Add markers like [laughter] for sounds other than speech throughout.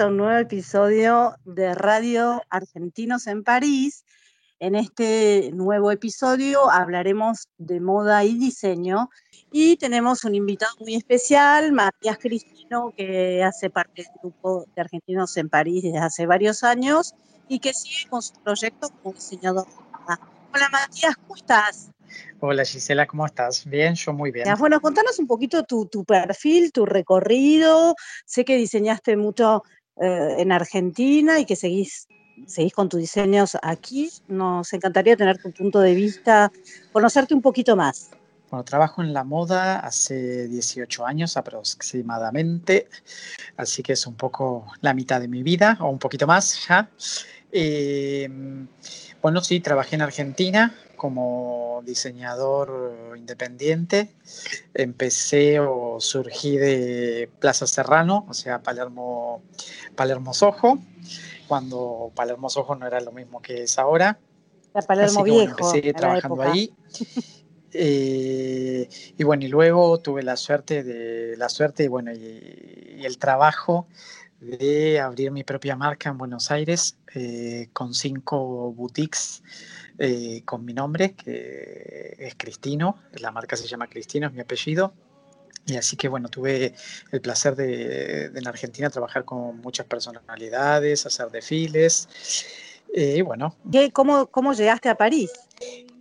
a un nuevo episodio de Radio Argentinos en París. En este nuevo episodio hablaremos de moda y diseño y tenemos un invitado muy especial, Matías Cristino, que hace parte del grupo de Argentinos en París desde hace varios años y que sigue con su proyecto como diseñador. Hola Matías, ¿cómo estás? Hola Gisela, ¿cómo estás? Bien, yo muy bien. Bueno, contanos un poquito tu, tu perfil, tu recorrido. Sé que diseñaste mucho eh, en Argentina y que seguís, seguís con tus diseños aquí. Nos encantaría tener tu punto de vista, conocerte un poquito más. Bueno, trabajo en la moda hace 18 años aproximadamente, así que es un poco la mitad de mi vida o un poquito más ya. Eh, bueno, sí, trabajé en Argentina como diseñador independiente. Empecé o surgí de Plaza Serrano, o sea, Palermo, Palermo Soho, cuando Palermo Soho no era lo mismo que es ahora. La Palermo Así que, bueno, Viejo. empecé era la trabajando ahí. [laughs] Eh, y bueno, y luego tuve la suerte de la suerte y bueno, y, y el trabajo de abrir mi propia marca en Buenos Aires eh, con cinco boutiques eh, con mi nombre, que es Cristino, la marca se llama Cristino, es mi apellido. Y así que bueno, tuve el placer de, de en Argentina trabajar con muchas personalidades, hacer desfiles. eh, y bueno, ¿Qué- cómo, ¿Cómo llegaste a París?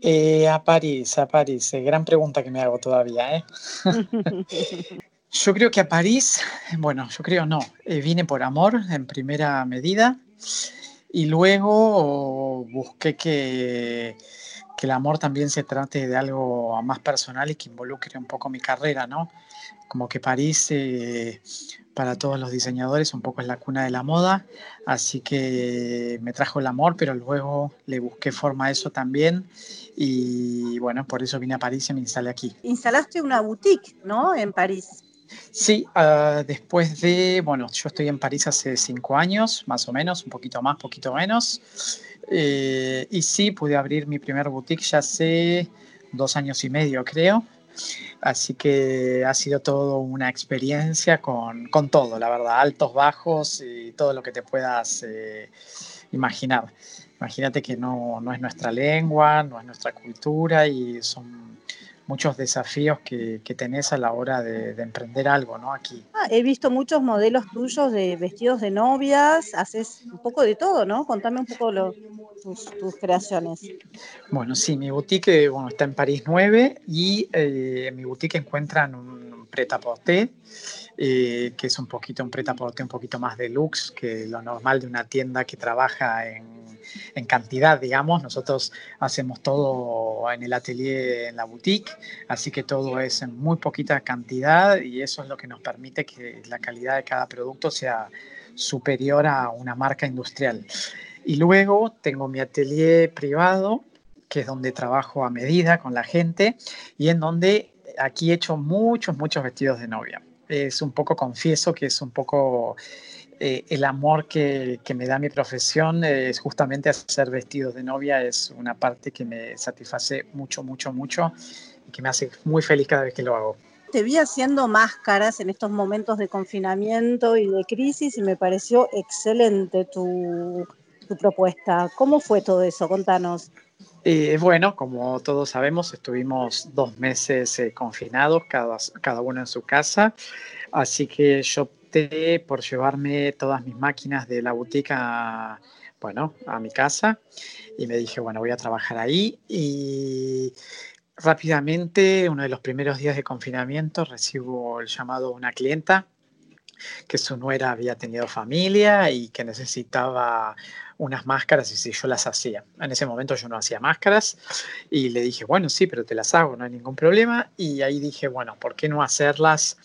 eh, a París, a París, eh, gran pregunta que me hago todavía, ¿eh? [laughs] Yo creo que a París, bueno, yo creo no, eh, vine por amor en primera medida y luego busqué que, que el amor también se trate de algo más personal y que involucre un poco mi carrera, ¿no? Como que París eh, para todos los diseñadores un poco es la cuna de la moda, así que me trajo el amor, pero luego le busqué forma a eso también y bueno, por eso vine a París y me instalé aquí. Instalaste una boutique, ¿no? En París. Sí, ah, después de, bueno, yo estoy en París hace cinco años, más o menos, un poquito más, poquito menos. Eh, y sí, pude abrir mi primer boutique ya hace dos años y medio, creo. Así que ha sido todo una experiencia con, con todo, la verdad, altos, bajos y todo lo que te puedas eh, imaginar. Imagínate que no, no es nuestra lengua, no es nuestra cultura y son muchos desafíos que, que tenés a la hora de, de emprender algo, ¿no? Aquí. Ah, he visto muchos modelos tuyos de vestidos de novias, haces un poco de todo, ¿no? Contame un poco lo- tus, tus creaciones. Bueno, sí, mi boutique bueno, está en París 9 y eh, en mi boutique encuentran un pret-à-porter, eh, que es un poquito un pret-à-porter un poquito más deluxe que lo normal de una tienda que trabaja en, en cantidad, digamos. Nosotros hacemos todo en el atelier, en la boutique, así que todo es en muy poquita cantidad y eso es lo que nos permite que la calidad de cada producto sea superior a una marca industrial. Y luego tengo mi atelier privado, que es donde trabajo a medida con la gente y en donde aquí he hecho muchos, muchos vestidos de novia. Es un poco, confieso que es un poco eh, el amor que, que, me da mi profesión, eh, es justamente hacer vestidos de novia, es una parte que me satisface mucho, mucho, mucho y que me hace muy feliz cada vez que lo hago. Te vi haciendo máscaras en estos momentos de confinamiento y de crisis y me pareció excelente tu, tu propuesta. ¿Cómo fue todo eso? Contanos. Eh, bueno, como todos sabemos, estuvimos dos meses eh, confinados, cada, cada uno en su casa, así que yo opté por llevarme todas mis máquinas de la boutique a, bueno, a mi casa. Y me dije, bueno, voy a trabajar ahí y rápidamente, uno de los primeros días de confinamiento, recibo el llamado de una clienta que su nuera había tenido familia y que necesitaba unas máscaras y si yo las hacía. En ese momento yo no hacía máscaras y le dije, bueno, sí, pero te las hago, no hay ningún problema. Y ahí dije, bueno, ¿por qué no hacerlas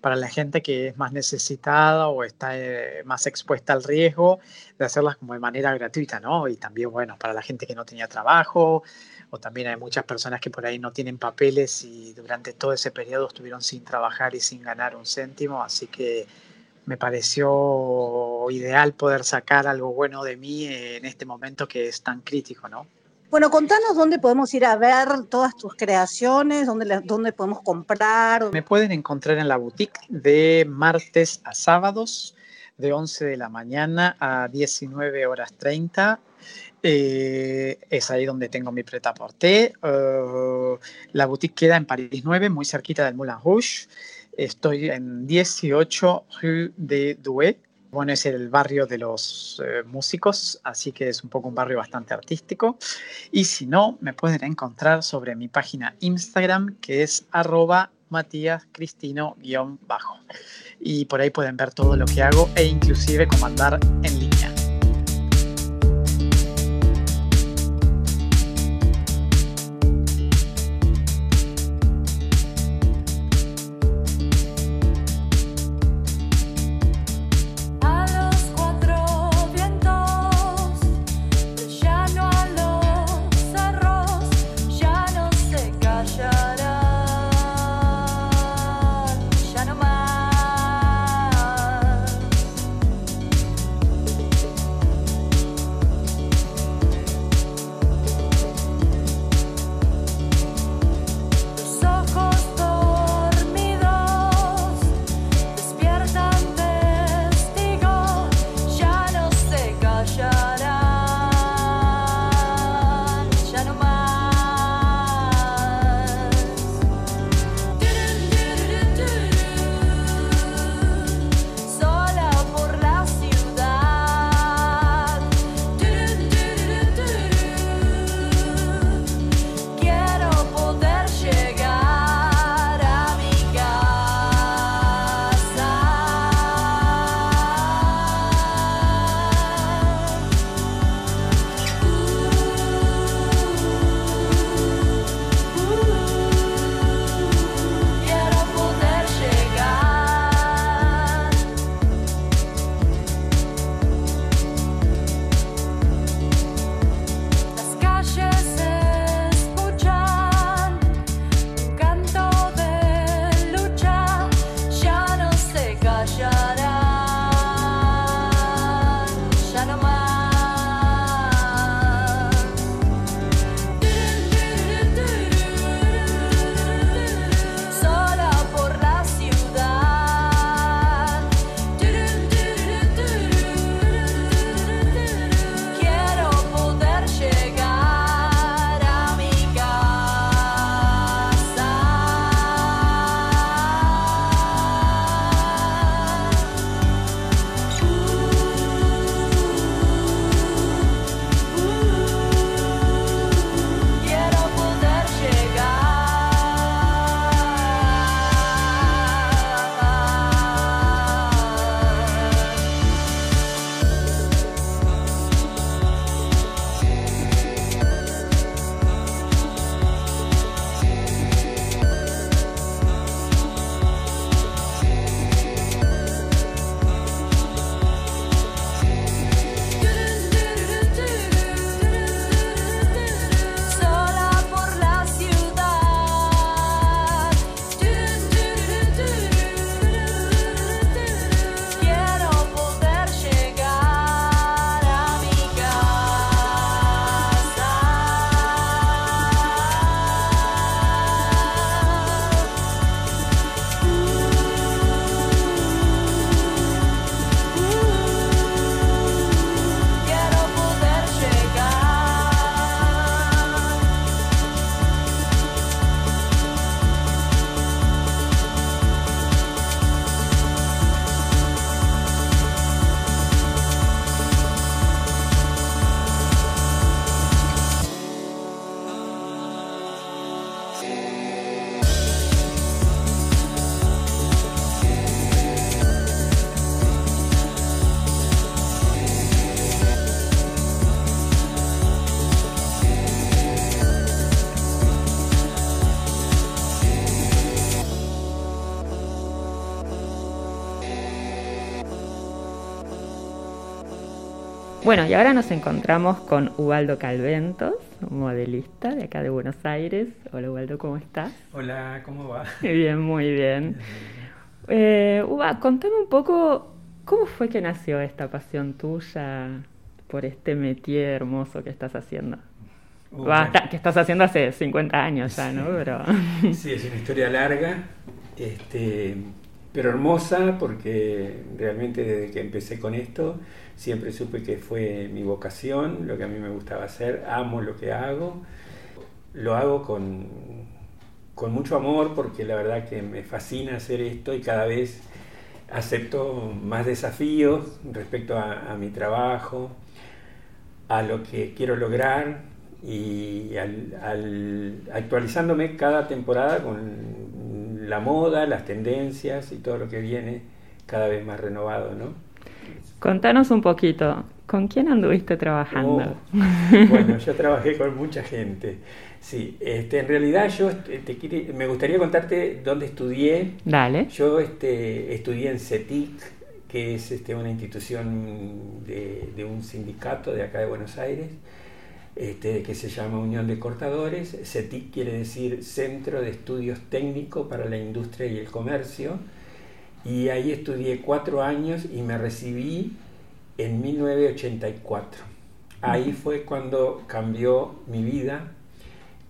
para la gente que es más necesitada o está eh, más expuesta al riesgo de hacerlas como de manera gratuita, ¿no? Y también, bueno, para la gente que no tenía trabajo o también hay muchas personas que por ahí no tienen papeles y durante todo ese periodo estuvieron sin trabajar y sin ganar un céntimo, así que me pareció ideal poder sacar algo bueno de mí en este momento que es tan crítico, ¿no? Bueno, contanos dónde podemos ir a ver todas tus creaciones, dónde, dónde podemos comprar. Me pueden encontrar en la boutique de martes a sábados, de 11 de la mañana a 19 horas 30. Eh, es ahí donde tengo mi preta porté. Uh, la boutique queda en París 9, muy cerquita del Moulin Rouge. Estoy en 18 Rue de Douai. Bueno, es el barrio de los eh, músicos, así que es un poco un barrio bastante artístico. Y si no, me pueden encontrar sobre mi página Instagram, que es arroba matíascristino-bajo. Y por ahí pueden ver todo lo que hago e inclusive comandar en línea. Bueno, y ahora nos encontramos con Ubaldo Calventos, modelista de acá de Buenos Aires. Hola Ubaldo, ¿cómo estás? Hola, ¿cómo va? [laughs] Bien, muy bien. Eh, Uba, contame un poco cómo fue que nació esta pasión tuya por este métier hermoso que estás haciendo. que estás haciendo hace 50 años ya, ¿no? Pero... [laughs] sí, es una historia larga, este, pero hermosa porque realmente desde que empecé con esto siempre supe que fue mi vocación, lo que a mí me gustaba hacer, amo lo que hago, lo hago con, con mucho amor porque la verdad que me fascina hacer esto y cada vez acepto más desafíos respecto a, mi trabajo, a lo que quiero lograr y al, actualizándome cada temporada con la moda, las tendencias y todo lo que viene cada vez más renovado, ¿no? Contanos un poquito, ¿con quién anduviste trabajando? Oh, bueno, yo trabajé con mucha gente. Sí, este, en realidad yo este, me gustaría contarte dónde estudié. Dale. Yo este, estudié en CETIC, que es este, una institución de, un sindicato de acá de Buenos Aires, este, que se llama Unión de Cortadores. CETIC quiere decir Centro de Estudios Técnicos para la Industria y el Comercio y ahí estudié cuatro años y me recibí en 1984. Ahí fue cuando cambió mi vida,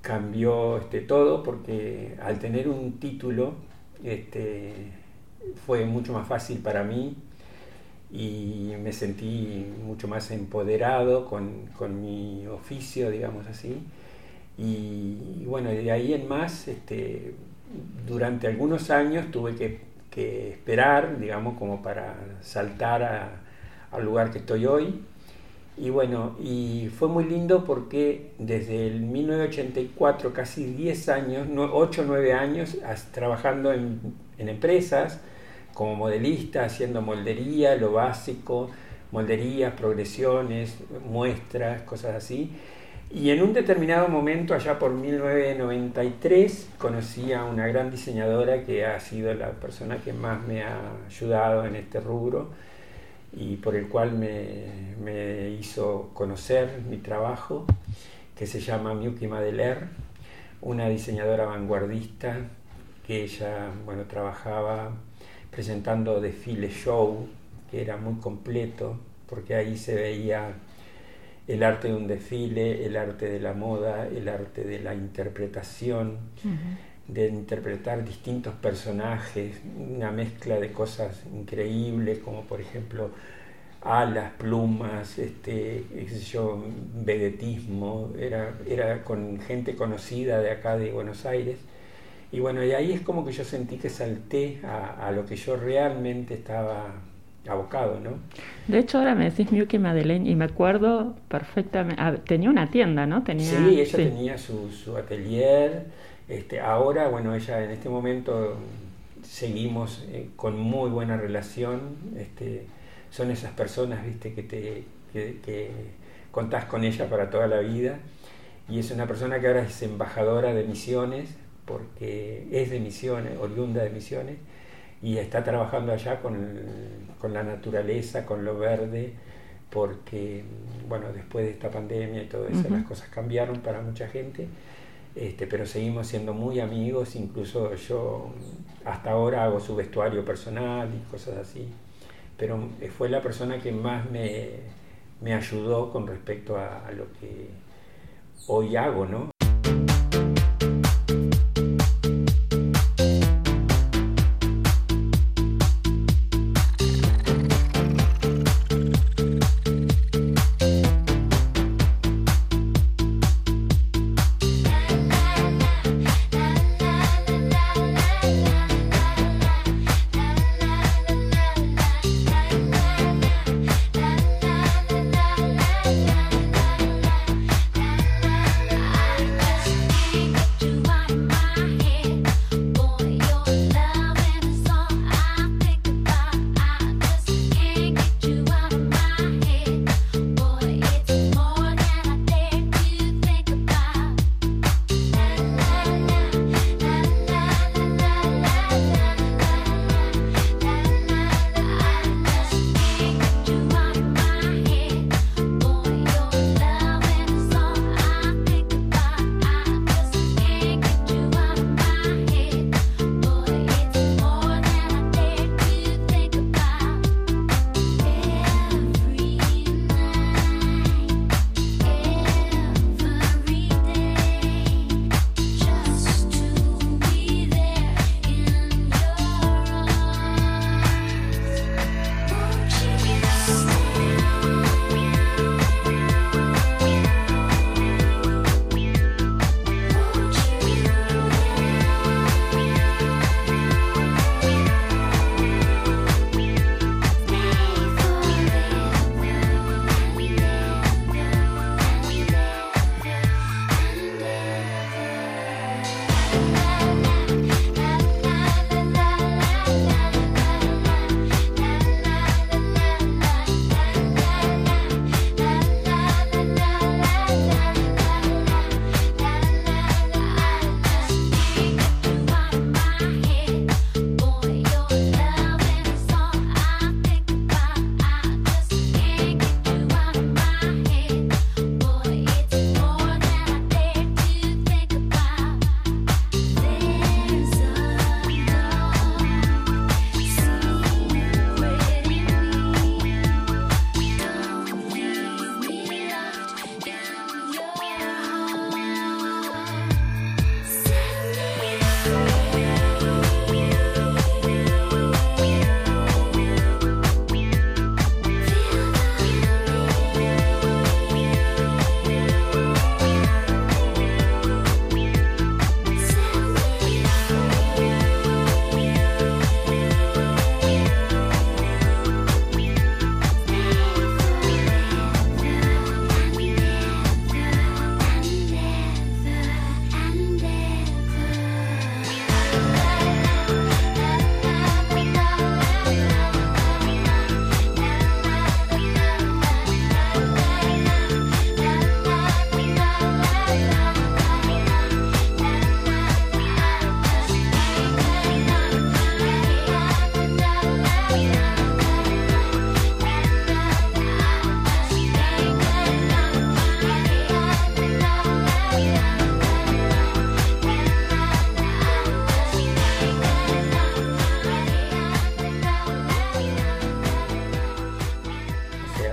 cambió este, todo, porque al tener un título este, fue mucho más fácil para mí y me sentí mucho más empoderado con, mi oficio, digamos así. Y, bueno, de ahí en más, este, durante algunos años tuve que que esperar, digamos, como para saltar al lugar que estoy hoy. Y bueno, y fue muy lindo porque desde el 1984, casi 10 años, 8 o 9 años, trabajando en, en empresas como modelista, haciendo moldería, lo básico, molderías, progresiones, muestras, cosas así. Y en un determinado momento, allá por 1993, conocí a una gran diseñadora que ha sido la persona que más me ha ayudado en este rubro y por el cual me, hizo conocer mi trabajo, que se llama Miyuki Madeler, una diseñadora vanguardista que ella bueno, trabajaba presentando desfile show, que era muy completo, porque ahí se veía el arte de un desfile, el arte de la moda, el arte de la interpretación, de interpretar distintos personajes, una mezcla de cosas increíbles, como por ejemplo alas, plumas, este, yo, vedetismo, era, era con gente conocida de acá de Buenos Aires. Y bueno, y ahí es como que yo sentí que salté a lo que yo realmente estaba abocado, ¿no? De hecho, ahora me decís Miyuki Madeleine y me acuerdo perfectamente. Ah, tenía una tienda, ¿no? Tenía, sí, ella tenía su, su atelier. Este, ahora, bueno, ella en este momento seguimos eh, con muy buena relación. Este, son esas personas, viste, que te que, contás con ella para toda la vida. Y es una persona que ahora es embajadora de misiones, porque es de misiones, oriunda de misiones y está trabajando allá con, con, la naturaleza, con lo verde, porque, bueno, después de esta pandemia y todo eso, las cosas cambiaron para mucha gente, este, pero seguimos siendo muy amigos, incluso yo hasta ahora hago su vestuario personal y cosas así, pero fue la persona que más me, me ayudó con respecto a, a lo que hoy hago, ¿no?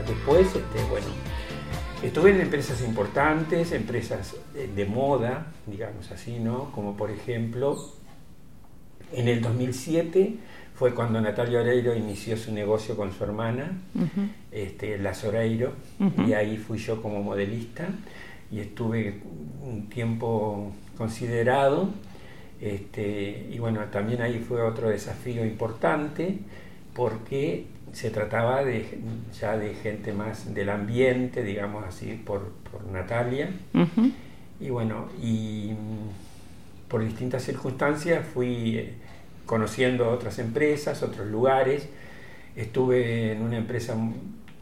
Después, este, bueno, estuve en empresas importantes, empresas eh, de moda, digamos así, ¿no? Como por ejemplo, en el 2007 fue cuando Natalia Oreiro inició su negocio con su hermana, este, Las Oreiro, y ahí fui yo como modelista y estuve un tiempo considerado. Este, y bueno, también ahí fue otro desafío importante porque se trataba de, ya de gente más del ambiente, digamos así, por, Natalia. Y bueno, y por distintas circunstancias fui eh, conociendo otras empresas, otros lugares. Estuve en una empresa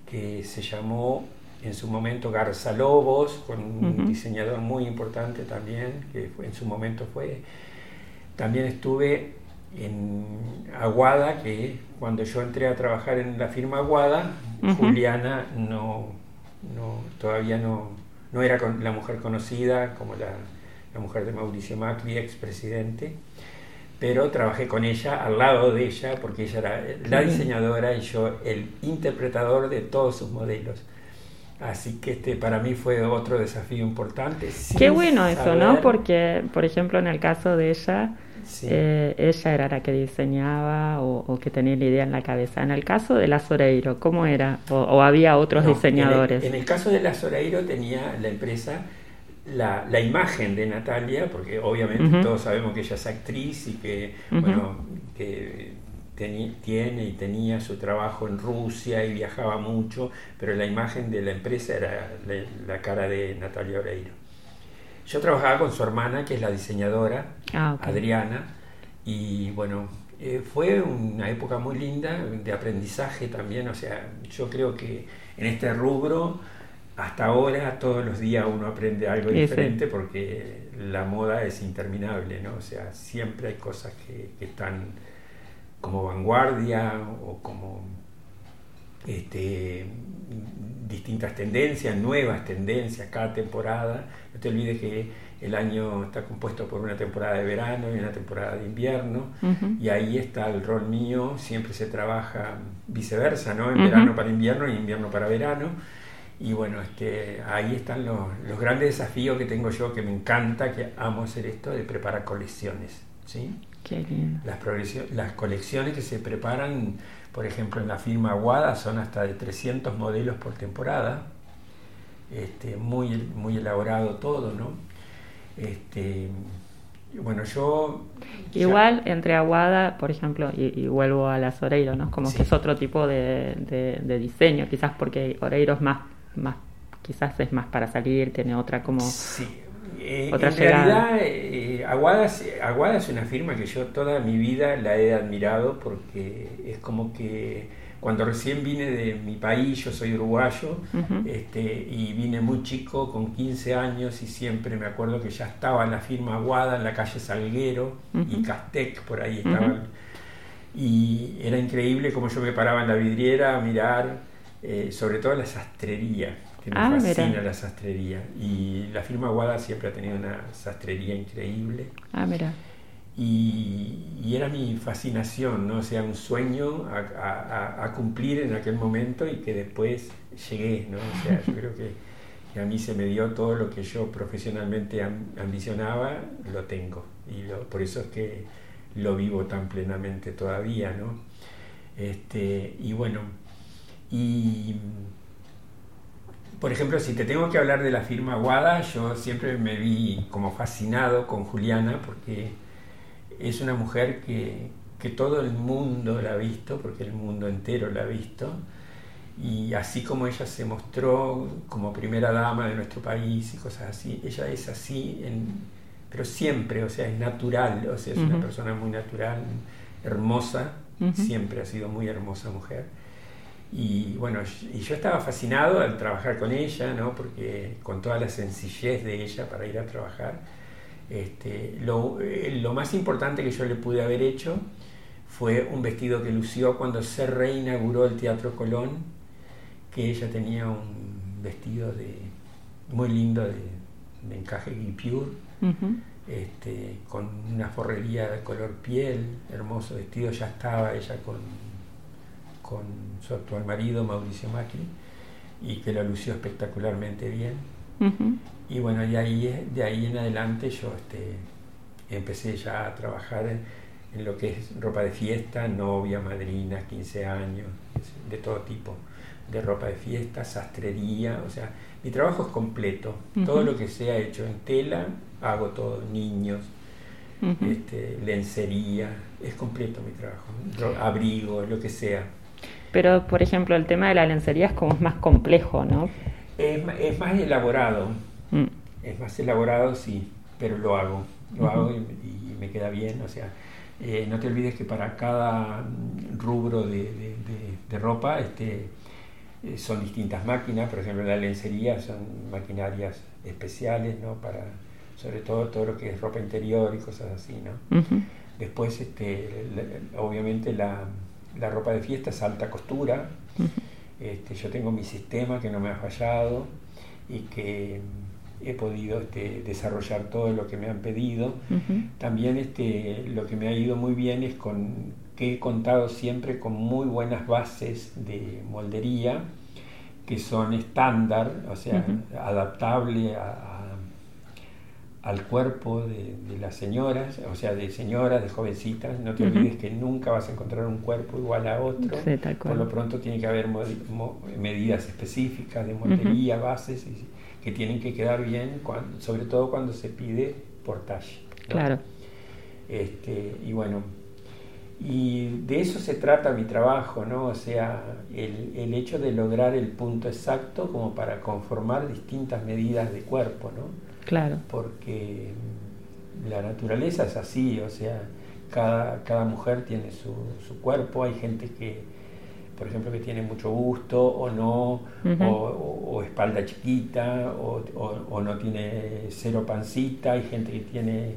que se llamó en su momento Garza Lobos, con un diseñador muy importante también, que en su momento fue. También estuve en Aguada, que cuando yo entré a trabajar en la firma Aguada, Juliana no, no, todavía no, no era la mujer conocida como la, la mujer de Mauricio Macri, expresidente, pero trabajé con ella, al lado de ella, porque ella era la diseñadora y yo el interpretador de todos sus modelos. Así que este para mí fue otro desafío importante. Qué bueno eso, ¿no? Porque, por ejemplo, en el caso de ella, eh, ella era la que diseñaba o, que tenía la idea en la cabeza. En el caso de la Soreiro, ¿cómo era? ¿O, había otros diseñadores? En el, caso de la Soreiro tenía la empresa la, la imagen de Natalia, porque obviamente todos sabemos que ella es actriz y que, bueno, que tiene y tenía su trabajo en Rusia y viajaba mucho, pero la imagen de la empresa era la cara de Natalia Oreiro. Yo trabajaba con su hermana, que es la diseñadora, ah, Adriana, y bueno, eh, fue una época muy linda de aprendizaje también, o sea, yo creo que en este rubro, hasta ahora, todos los días uno aprende algo diferente porque la moda es interminable, ¿no? O sea, siempre hay cosas que, están como vanguardia o como este, distintas tendencias, nuevas tendencias cada temporada. No te olvides que el año está compuesto por una temporada de verano y una temporada de invierno, y ahí está el rol mío, siempre se trabaja viceversa, ¿no? En verano para invierno y invierno para verano. Y bueno, este, ahí están los, los, grandes desafíos que tengo yo, que me encanta, que amo hacer esto, de preparar colecciones. ¿sí? Qué. Las, las colecciones que se preparan por ejemplo, en la firma Aguada son hasta de 300 modelos por temporada. Este, muy, muy elaborado todo, ¿no? Este, bueno, yo... Igual entre Aguada, por ejemplo, y, vuelvo a las Oreiro, ¿no? Como que es otro tipo de, de, diseño, quizás porque Oreiro es más, más, quizás es más para salir, tiene otra como... Sí, eh, en realidad, eh, Aguada, es una firma que yo toda mi vida la he admirado porque es como que cuando recién vine de mi país, yo soy uruguayo, este, y vine muy chico, con 15 años, y siempre me acuerdo que ya estaba la firma Aguada en la calle Salguero y Castec, por ahí estaban. Y era increíble como yo me paraba en la vidriera a mirar, eh, sobre todo la sastrería que me ah, fascina la sastrería. Y la firma Guada siempre ha tenido una sastrería increíble. Ah, mira. Y, era mi fascinación, ¿no? O sea, un sueño a, cumplir en aquel momento y que después llegué, ¿no? O sea, yo creo que, a mí se me dio todo lo que yo profesionalmente ambicionaba, lo tengo. Y por eso es que lo vivo tan plenamente todavía, ¿no? Este, y bueno, y por ejemplo, si te tengo que hablar de la firma Guada, yo siempre me vi como fascinado con Juliana porque es una mujer que, todo el mundo la ha visto, porque el mundo entero la ha visto, y así como ella se mostró como primera dama de nuestro país y cosas así, ella es así, pero siempre, o sea, es natural, o sea, es una persona muy natural, hermosa, siempre ha sido muy hermosa mujer. Y bueno, y yo estaba fascinado al trabajar con ella, ¿no? porque con toda la sencillez de ella para ir a trabajar, este, lo, eh, lo, más importante que yo le pude haber hecho fue un vestido que lució cuando se reinauguró el Teatro Colón, que ella tenía un vestido de, muy lindo de, encaje guipure, este, con una forrería de color piel, hermoso vestido, ya estaba ella con con su actual marido Mauricio Macri. y que lo lució espectacularmente bien. Y bueno, y ahí, de ahí en adelante yo este, empecé ya a trabajar en, en lo que es ropa de fiesta, novia, madrina, 15 años, de todo tipo de ropa de fiesta, sastrería, o sea, mi trabajo es completo. Todo lo que sea hecho en tela, hago todo, niños, este, lencería, es completo mi trabajo, abrigo, lo que sea. Pero, por ejemplo, el tema de la lencería es como más complejo, ¿no? Es, es más elaborado, Mm. es más elaborado, sí, pero lo hago, lo Ujú. hago y, y me queda bien, o sea, eh, no te olvides que para cada rubro de, de- de- de ropa este, eh, son distintas máquinas, por ejemplo la lencería son maquinarias especiales, ¿no? Para, sobre todo todo lo que es ropa interior y cosas así, ¿no? Ujú. Después, este, obviamente la, la ropa de fiesta es alta costura, este, yo tengo mi sistema que no me ha fallado y que he podido este, desarrollar todo lo que me han pedido. También este, lo que me ha ido muy bien es con que he contado siempre con muy buenas bases de moldería que son estándar, o sea, Ujú. adaptable a- al cuerpo de, de las señoras, o sea, de señoras, de jovencitas. No te olvides que nunca vas a encontrar un cuerpo igual a otro. Sí, tal Por lo pronto tiene que haber medidas específicas de moldería, bases, y- que tienen que quedar bien, sobre todo cuando se pide por talle. ¿no? Claro. Este, y bueno, y de eso se trata mi trabajo, ¿no? O sea, el, el hecho de lograr el punto exacto como para conformar distintas medidas de cuerpo, ¿no? Claro. Porque la naturaleza es así, o sea, cada, cada mujer tiene su, su cuerpo, hay gente que, por ejemplo, que tiene mucho gusto o no, o, o- o espalda chiquita, o, no tiene cero pancita, hay gente que tiene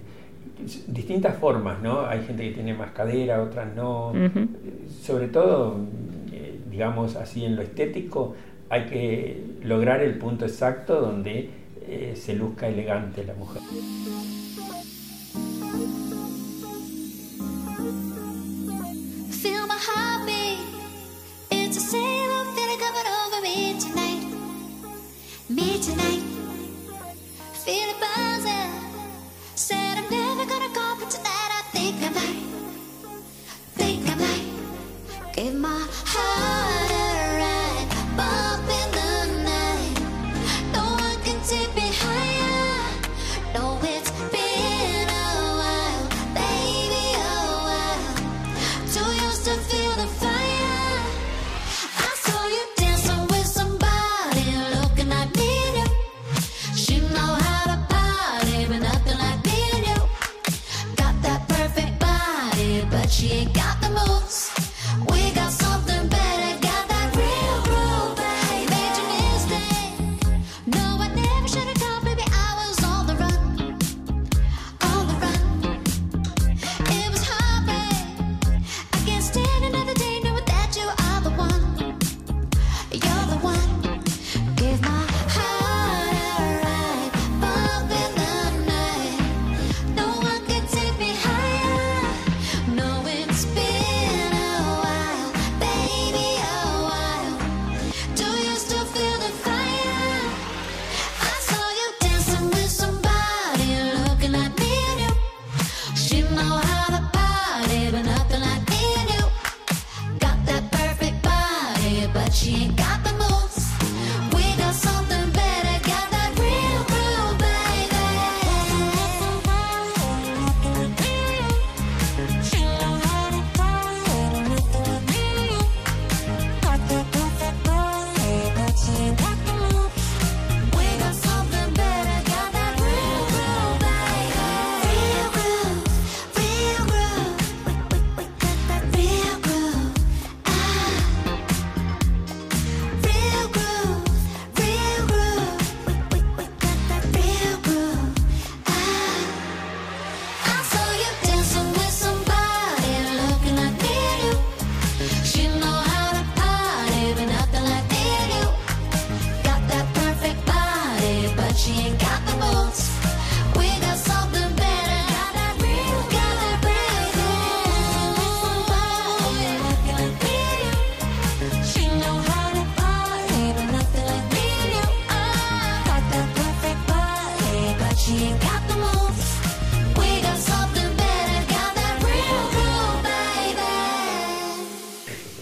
distintas formas, ¿no? Hay gente que tiene más cadera, otras no. Sobre todo, eh, digamos así, en lo estético, hay que lograr el punto exacto donde eh, se luzca elegante la mujer. Feel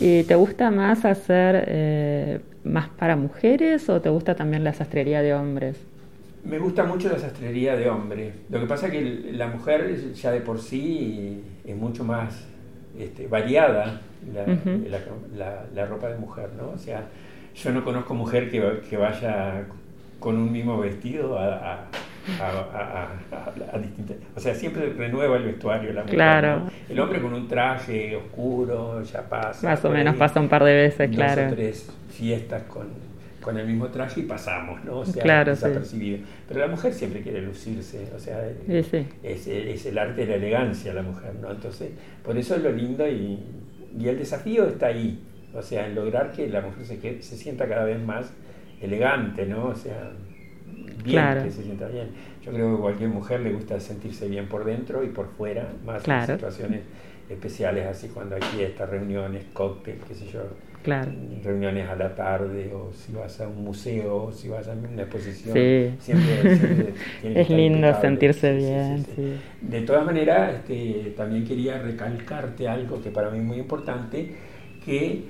¿Y te gusta más hacer eh, más para mujeres o te gusta también la sastrería de hombres? Me gusta mucho la sastrería de hombre. Lo que pasa es que la mujer ya de por sí es mucho más este, variada la, la, la, ropa de mujer, ¿no? O sea, yo no conozco mujer que, que vaya con un mismo vestido a, a, distintas... O sea, siempre renueva el vestuario la mujer. Claro. El hombre con un traje oscuro ya pasa. Más o menos pasa un par de veces, claro. Dos o tres fiestas con, con el mismo traje y pasamos, ¿no? O sea, claro, desapercibido. Pero la mujer siempre quiere lucirse, o sea, Es, es, el arte de la elegancia la mujer, ¿no? Entonces, por eso es lo lindo y, y el desafío está ahí, o sea, en lograr que la mujer se, se sienta cada vez más elegante, ¿no? O sea, bien, que se sienta bien. Yo creo que a cualquier mujer le gusta sentirse bien por dentro y por fuera, más en situaciones especiales, así cuando hay fiestas, reuniones, cócteles, qué sé yo. Claro. Reuniones a la tarde, o si vas a un museo, o si vas a una exposición. Siempre, [laughs] es lindo sentirse bien. De todas maneras, este, también quería recalcarte algo que para mí es muy importante, que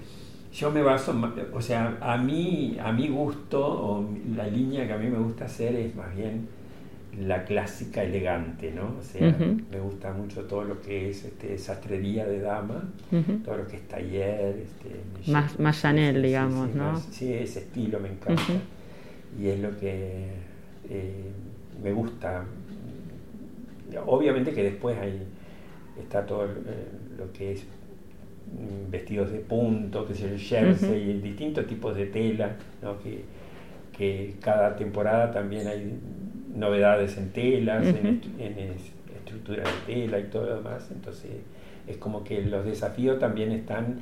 yo me baso, o sea, a mí, a mi gusto, o la línea que a mí me gusta hacer es más bien la clásica elegante, ¿no? O sea, me gusta mucho todo lo que es este, sastrería de dama, todo lo que es taller. Este, más, más Chanel, digamos, ¿no? sí, ese estilo me encanta. Y es lo que eh, me gusta. Obviamente que después ahí está todo eh, lo que es vestidos de punto, que es el jersey, distintos tipos de tela, ¿no? que, que, cada temporada también hay novedades en telas, en, estructura de tela y todo lo demás, entonces es como que los desafíos también están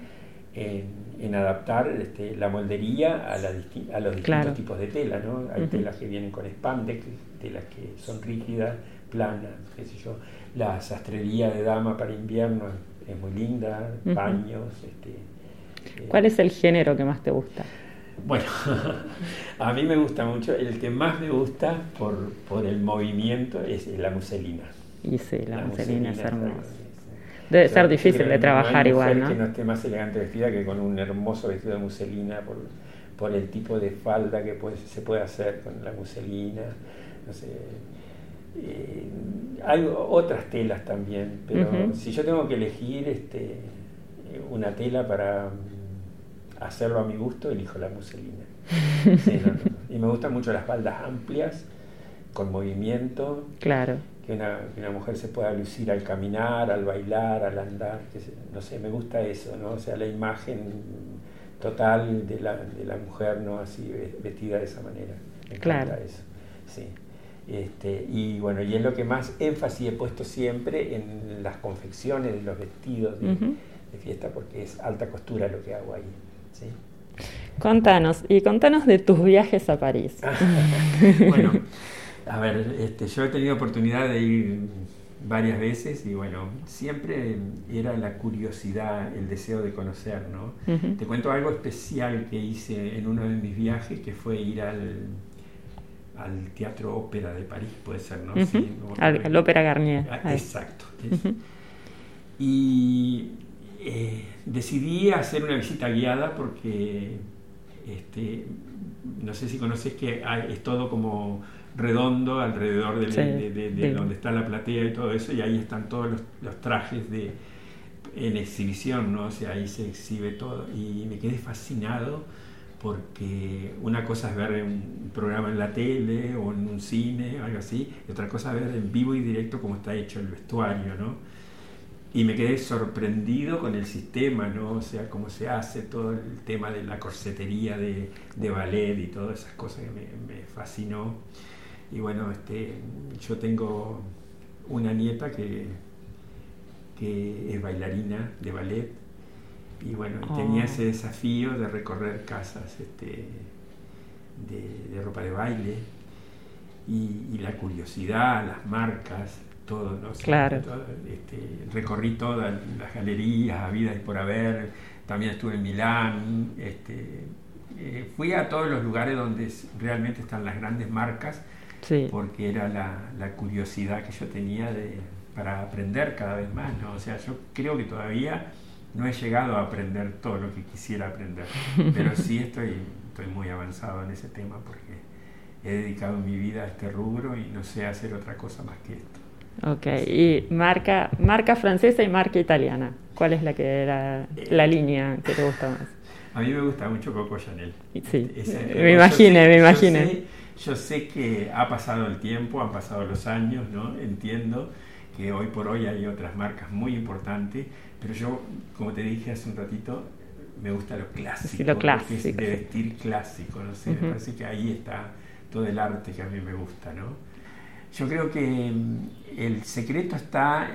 en, adaptar este, la moldería a, la a los distintos tipos de tela, ¿no? Hay telas que vienen con spandex, telas que son rígidas, planas, qué sé yo, la sastrería de dama para invierno es muy linda, baños. Este, eh, ¿Cuál es el género que más te gusta? Bueno, [laughs] a mí me gusta mucho, el que más me gusta por, por el movimiento es la muselina. Y sí, la, muselina, es hermosa. Debe ser difícil de trabajar igual, ¿no? que no esté más elegante vestida que con un hermoso vestido de muselina por, por el tipo de falda que se puede hacer con la muselina. No sé, eh, hay otras telas también, pero si yo tengo que elegir este, una tela para hacerlo a mi gusto, elijo la muselina. [laughs] Y me gustan mucho las faldas amplias, con movimiento. Claro. Que una, mujer se pueda lucir al caminar, al bailar, al andar. Que no sé, me gusta eso, ¿no? O sea, la imagen total de la, de la mujer, ¿no? Así vestida de esa manera. Me claro. eso. Sí. Este, y bueno, y es lo que más énfasis he puesto siempre en las confecciones de los vestidos de, fiesta, porque es alta costura lo que hago ahí. ¿sí? Contanos, y contanos de tus viajes a París. [laughs] bueno, a ver, este, yo he tenido oportunidad de ir varias veces y bueno, siempre era la curiosidad, el deseo de conocer, ¿no? Te cuento algo especial que hice en uno de mis viajes, que fue ir al al Teatro Ópera de París, puede ser, ¿no? sí, al, Ópera Garnier. Ah, exacto. Y eh, decidí hacer una visita guiada porque, este, no sé si conoces que es todo como redondo alrededor de, donde está la platea y todo eso, y ahí están todos los, los trajes de, en exhibición, ¿no? O sea, ahí se exhibe todo. Y me quedé fascinado porque una cosa es ver un programa en la tele o en un cine, algo así, y otra cosa es ver en vivo y directo cómo está hecho el vestuario, ¿no? Y me quedé sorprendido con el sistema, ¿no? O sea, cómo se hace todo el tema de la corsetería de, ballet y todas esas cosas que me, me, fascinó. Y bueno, este, yo tengo una nieta que, que es bailarina de ballet y bueno, tenía ese oh. desafío de recorrer casas este, de, ropa de baile y, la curiosidad, las marcas, todo, ¿no? Claro. este, recorrí todas las galerías, habidas y por haber, también estuve en Milán, este, eh, fui a todos los lugares donde realmente están las grandes marcas, porque era la, la, curiosidad que yo tenía de, para aprender cada vez más, ¿no? O sea, yo creo que todavía no he llegado a aprender todo lo que quisiera aprender, [laughs] pero sí estoy, estoy muy avanzado en ese tema porque he dedicado mi vida a este rubro y no sé hacer otra cosa más que esto. Ok, y marca, marca francesa y marca italiana. ¿Cuál es la que era la línea que te gusta más? A mí me gusta mucho Coco Chanel. Sí, Esa- me imaginé, yo me yo imaginé. sé- Yo sé que ha pasado el tiempo, han pasado los años, ¿no? Entiendo que hoy por hoy hay otras marcas muy importantes, pero yo, como te dije hace un ratito, me gusta lo clásico, Sí, lo es clásico, de vestir clásico, no sé, me parece que ahí está todo el arte que a mí me gusta, ¿no? Yo creo que mm, el secreto está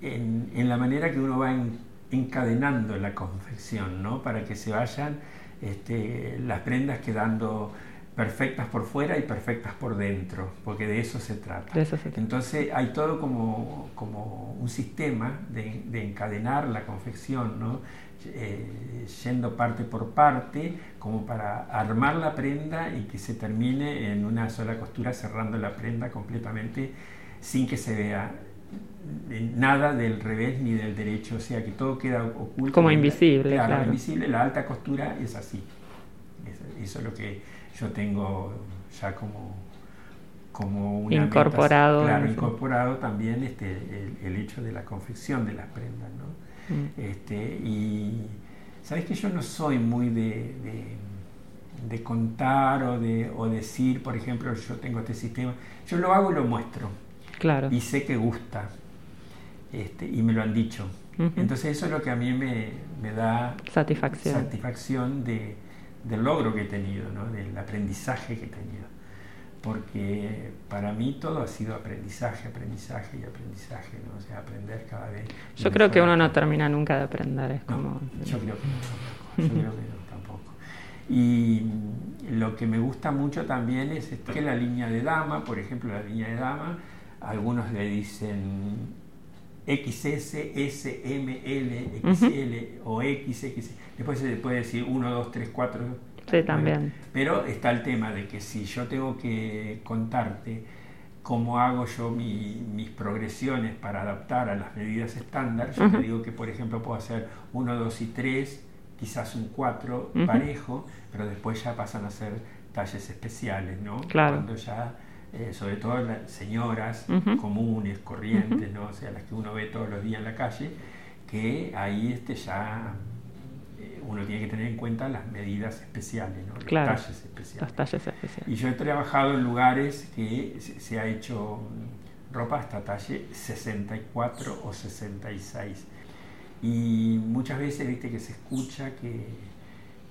en, en la manera que uno va en- encadenando la confección, ¿no? Para que se vayan este, las prendas quedando perfectas por fuera y perfectas por dentro, porque de eso se trata. Eso. Entonces hay todo como, como un sistema de, de encadenar la confección, ¿no? Eh, yendo parte por parte, como para armar la prenda y que se termine en una sola costura, cerrando la prenda completamente sin que se vea nada del revés ni del derecho, o sea que todo queda oculto. Como La- invisible, claro. invisible, la alta costura es así. Es- Eso es lo que yo tengo ya como, como una meta, Incorporado claro, incorporado también este, el, el hecho de la confección de las prendas, ¿no? Mm. Este, y sabes que yo no soy muy de, de- de contar o de o decir, por ejemplo, yo tengo este sistema. Yo lo hago y lo muestro. Claro. Y sé que gusta. Este, y me lo han dicho. Ujú. Entonces eso es lo que a mí me, me da Satisfacción. satisfacción de, del logro que he tenido, ¿no? del aprendizaje que he tenido. Porque para mí todo ha sido aprendizaje, aprendizaje y aprendizaje, ¿no? o sea, aprender cada vez. Yo creo que uno no termina nunca de aprender, es No, como... yo creo que no, tampoco, yo creo que no, tampoco. Y lo que me gusta mucho también es que la línea de dama, por ejemplo, la línea de dama, algunos le dicen XS, S, M, L, XL o XX. Después se puede decir 1, 2, 3, 4. Sí, también. Pero está el tema de que si yo tengo que contarte cómo hago yo mi- mis progresiones para adaptar a las medidas estándar, yo Ujú. te digo que, por ejemplo, puedo hacer 1, 2 y 3, quizás un 4 Ujú. parejo, pero después ya pasan a ser talles especiales, ¿no? Claro. Cuando ya, eh, sobre todo las señoras Ujú. comunes, corrientes, ¿no? O sea, las que uno ve todos los días en la calle, que ahí este ya eh, uno tiene que tener en cuenta las medidas especiales, ¿no? Los Claro. talles especiales. Los talles especiales. Y yo he trabajado en lugares que se, se ha hecho ropa hasta talle 64 o 66. Y muchas veces, viste, que se escucha que,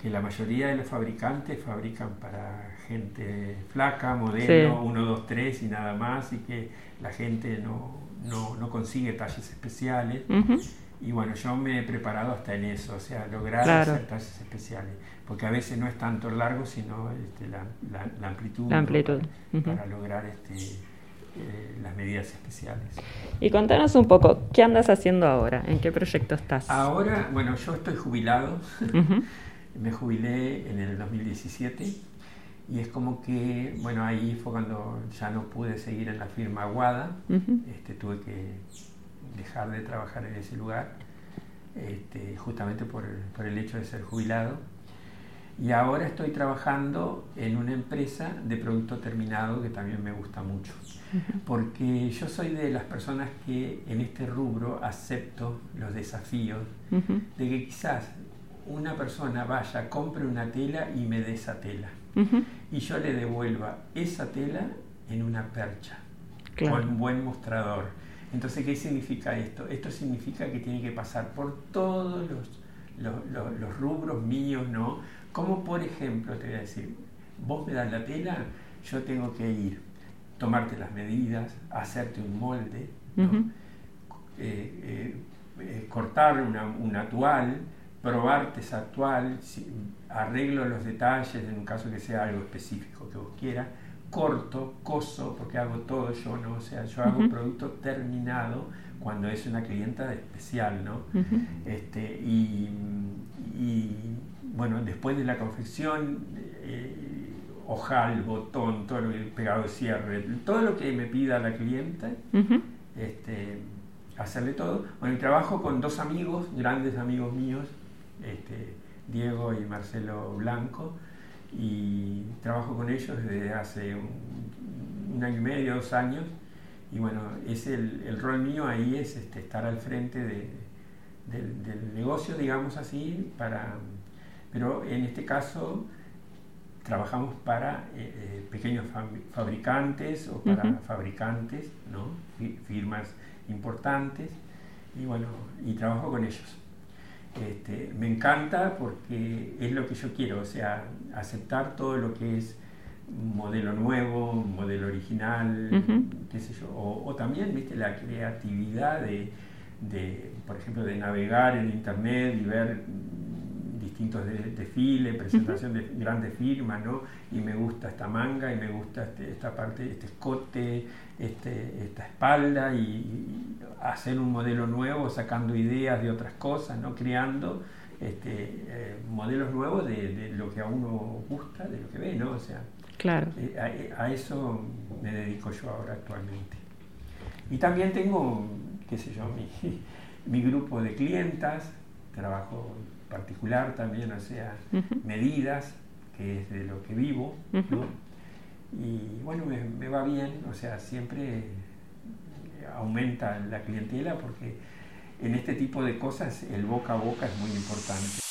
que la mayoría de los fabricantes fabrican para gente flaca, modelo, Sí. 1, 2, 3 y nada más, y que la gente no, no, no consigue talles especiales. Ujú. Y bueno, yo me he preparado hasta en eso, o sea, lograr Claro. hacer talles especiales, porque a veces no es tanto el largo, sino este, la, la- la amplitud, La amplitud, Para, ujú. para lograr este, eh, las medidas especiales. Y contanos un poco, ¿qué andas haciendo ahora? ¿En qué proyecto estás? Ahora, bueno, yo estoy jubilado, Ujú. [laughs] me jubilé en el 2017 y es como que, bueno, ahí fue cuando ya no pude seguir en la firma Aguada, este, tuve que dejar de trabajar en ese lugar, este, justamente por el, por el hecho de ser jubilado. Y ahora estoy trabajando en una empresa de producto terminado que también me gusta mucho, porque yo soy de las personas que en este rubro acepto los desafíos de que quizás una persona vaya, compre una tela y me dé esa tela, Y yo le devuelva esa tela en una percha Claro. con buen mostrador. Entonces, ¿qué significa esto? Esto significa que tiene que pasar por todos los, los, los- los rubros míos, ¿no? Como por ejemplo, te voy a decir, vos me das la tela, yo tengo que ir, tomarte las medidas, hacerte un molde. Eh, eh, eh, cortar una, una toal, probarte esa toal, si- arreglo los detalles en un caso que sea algo específico que vos quieras, corto, coso, porque hago todo yo, ¿no? O sea, yo hago Ujú. producto terminado cuando es una clienta especial, ¿no? Ujú. Este, y, y, bueno, después de la confección, eh, ojal, botón, todo que pegado de cierre, todo lo que me pida la clienta, Ujú. este, hacerle todo. Bueno, trabajo con dos amigos, grandes amigos míos, este, Diego y Marcelo Blanco, y trabajo con ellos desde hace un, un año y medio, dos años, y bueno, es el, el rol mío ahí es este, estar al frente de, del, del negocio, digamos así, para, pero en este caso trabajamos para eh, eh, pequeños fabri- fabricantes o para fabricantes, ¿no? Fi- firmas importantes, y bueno, y trabajo con ellos. Este, me encanta porque es lo que yo quiero, o sea, aceptar todo lo que es modelo nuevo, modelo original, qué sé yo, o, o también, viste, la creatividad de, de, por ejemplo, de navegar en internet y ver distintos de- desfiles, presentación de grandes firmas, ¿no? Y me gusta esta manga y me gusta este- esta parte, este escote, este, esta espalda y, y hacer un modelo nuevo sacando ideas de otras cosas, ¿no? Creando este, eh, modelos nuevos de, de lo que a uno gusta, de lo que ve, ¿no? O sea, Claro. eh, a, a eso me dedico yo ahora actualmente. Y también tengo, qué sé yo, mi, [laughs] mi grupo de clientas, trabajo particular también, o sea, medidas, que es de lo que vivo, ¿no? Y bueno, me, me va bien, o sea, siempre aumenta la clientela porque en este tipo de cosas el boca a boca es muy importante.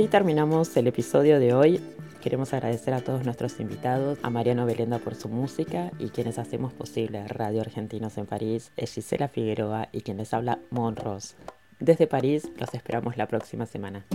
Así terminamos el episodio de hoy. Queremos agradecer a todos nuestros invitados, a Mariano Belenda por su música y quienes hacemos posible Radio Argentinos en París, es Gisela Figueroa y quien les habla Monros. Desde París los esperamos la próxima semana.